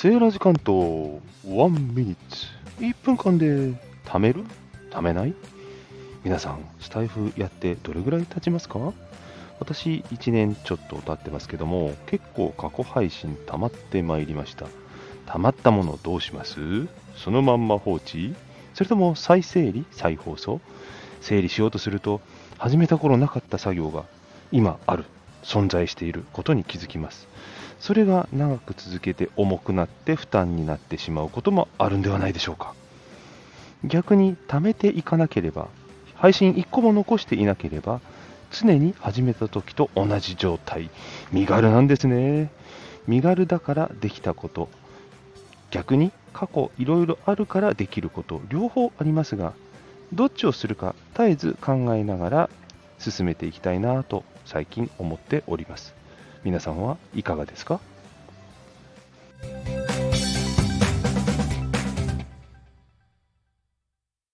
セーラー時間とワンミニッツ。1分間で貯める？貯めない？皆さんスタイフやってどれぐらい経ちますか？私1年ちょっと経ってますけども結構過去配信溜まってまいりました。溜まったものどうします？そのまんま放置？それとも再整理？再放送？整理しようとすると始めた頃なかった作業が今ある存在していることに気づきます。それが長く続けて重くなって負担になってしまうこともあるんではないでしょうか。逆に貯めていかなければ配信1個も残していなければ常に始めた時と同じ状態。身軽なんですね。身軽だからできたこと。逆に過去いろいろあるからできること。両方ありますがどっちをするか絶えず考えながら進めていきたいなと最近思っております。皆さんはいかがですか？